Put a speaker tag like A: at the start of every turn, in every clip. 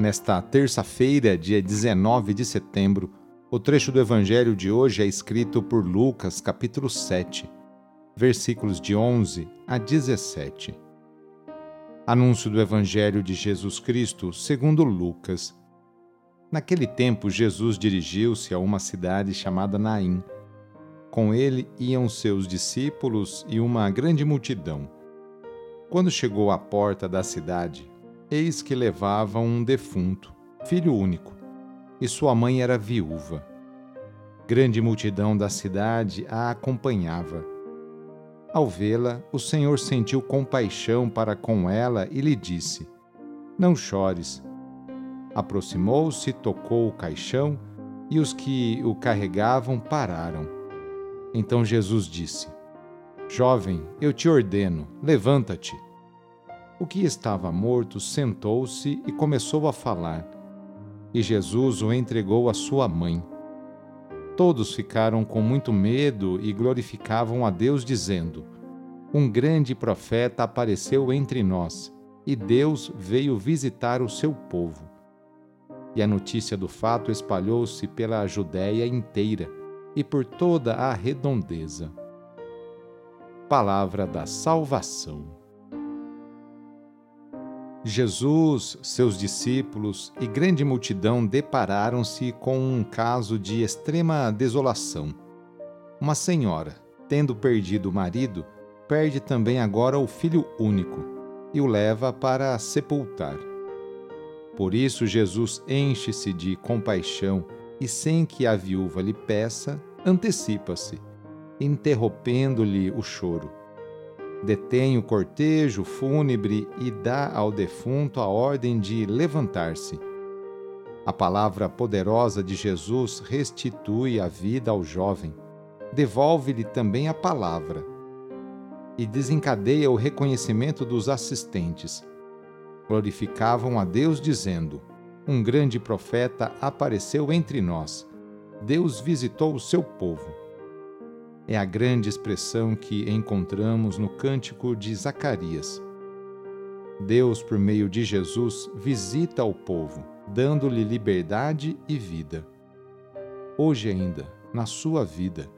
A: Nesta terça-feira, dia 19 de setembro, o trecho do Evangelho de hoje é escrito por Lucas, capítulo 7, versículos de 11 a 17. Anúncio do Evangelho de Jesus Cristo segundo Lucas. Naquele tempo, Jesus dirigiu-se a uma cidade chamada Naim. Com ele iam seus discípulos e uma grande multidão. Quando chegou à porta da cidade, eis que levavam um defunto, filho único, e sua mãe era viúva. Grande multidão da cidade a acompanhava. Ao vê-la, o Senhor sentiu compaixão para com ela e lhe disse: Não chores. Aproximou-se, tocou o caixão e os que o carregavam pararam. Então Jesus disse: Jovem, eu te ordeno, levanta-te. O que estava morto sentou-se e começou a falar, e Jesus o entregou à sua mãe. Todos ficaram com muito medo e glorificavam a Deus, dizendo: Um grande profeta apareceu entre nós, e Deus veio visitar o seu povo. E a notícia do fato espalhou-se pela Judéia inteira e por toda a redondeza. Palavra da Salvação. Jesus, seus discípulos e grande multidão depararam-se com um caso de extrema desolação. Uma senhora, tendo perdido o marido, perde também agora o filho único e o leva para sepultar. Por isso, Jesus enche-se de compaixão e, sem que a viúva lhe peça, antecipa-se, interrompendo-lhe o choro detém o cortejo fúnebre e dá ao defunto a ordem de levantar-se. A palavra poderosa de Jesus restitui a vida ao jovem, devolve-lhe também a palavra e desencadeia o reconhecimento dos assistentes. Glorificavam a Deus, dizendo: Um grande profeta apareceu entre nós. Deus visitou o seu povo é a grande expressão que encontramos no cântico de Zacarias. Deus, por meio de Jesus, visita o povo, dando-lhe liberdade e vida. Hoje ainda, na sua vida,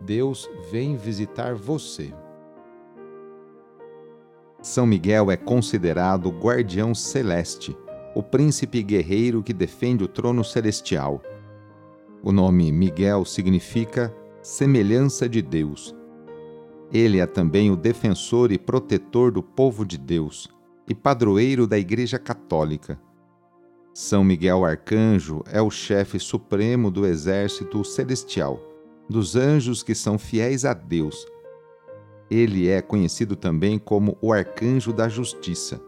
A: Deus vem visitar você. São Miguel é considerado o guardião celeste, o príncipe guerreiro que defende o trono celestial. O nome Miguel significa semelhança de Deus. Ele é também o defensor e protetor do povo de Deus e padroeiro da Igreja Católica. São Miguel Arcanjo é o chefe supremo do exército celestial, dos anjos que são fiéis a Deus. Ele é conhecido também como o Arcanjo da Justiça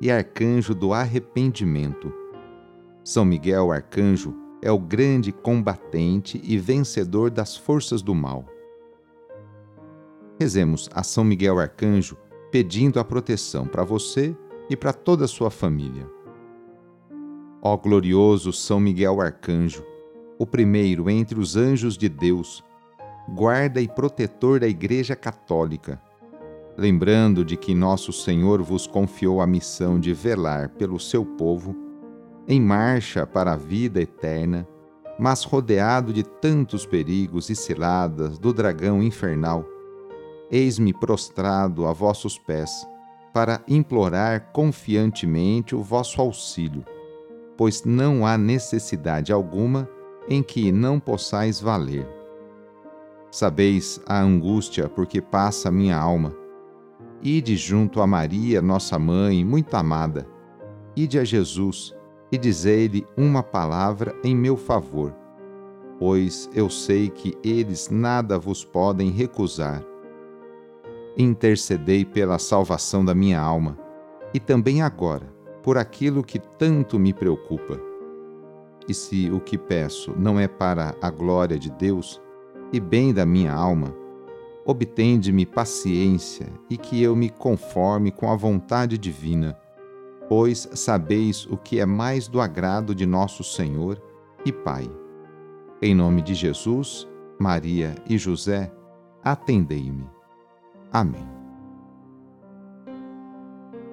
A: e Arcanjo do Arrependimento. São Miguel Arcanjo é o grande combatente e vencedor das forças do mal. Rezemos a São Miguel Arcanjo pedindo a proteção para você e para toda a sua família. Ó glorioso São Miguel Arcanjo, o primeiro entre os anjos de Deus, guarda e protetor da Igreja Católica, lembrando de que nosso Senhor vos confiou a missão de velar pelo seu povo em marcha para a vida eterna, mas rodeado de tantos perigos e ciladas do dragão infernal, eis-me prostrado a vossos pés, para implorar confiantemente o vosso auxílio. pois não há necessidade alguma em que não possais valer. Sabeis a angústia porque passa minha alma. Ide junto a Maria, nossa mãe, muito amada. Ide a Jesus e dizei-lhe uma palavra em meu favor, pois eu sei que eles nada vos podem recusar. Intercedei pela salvação da minha alma e também agora por aquilo que tanto me preocupa. E se o que peço não é para a glória de Deus e bem da minha alma, obtende-me paciência e que eu me conforme com a vontade divina, pois sabeis o que é mais do agrado de nosso Senhor e Pai. Em nome de Jesus, Maria e José, atendei-me. Amém.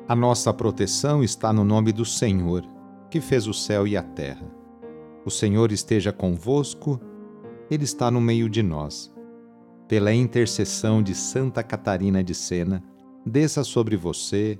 A: A nossa proteção está no nome do Senhor, que fez o céu e a terra. O Senhor esteja convosco, Ele está no meio de nós. Pela intercessão de Santa Catarina de Sena, desça sobre você,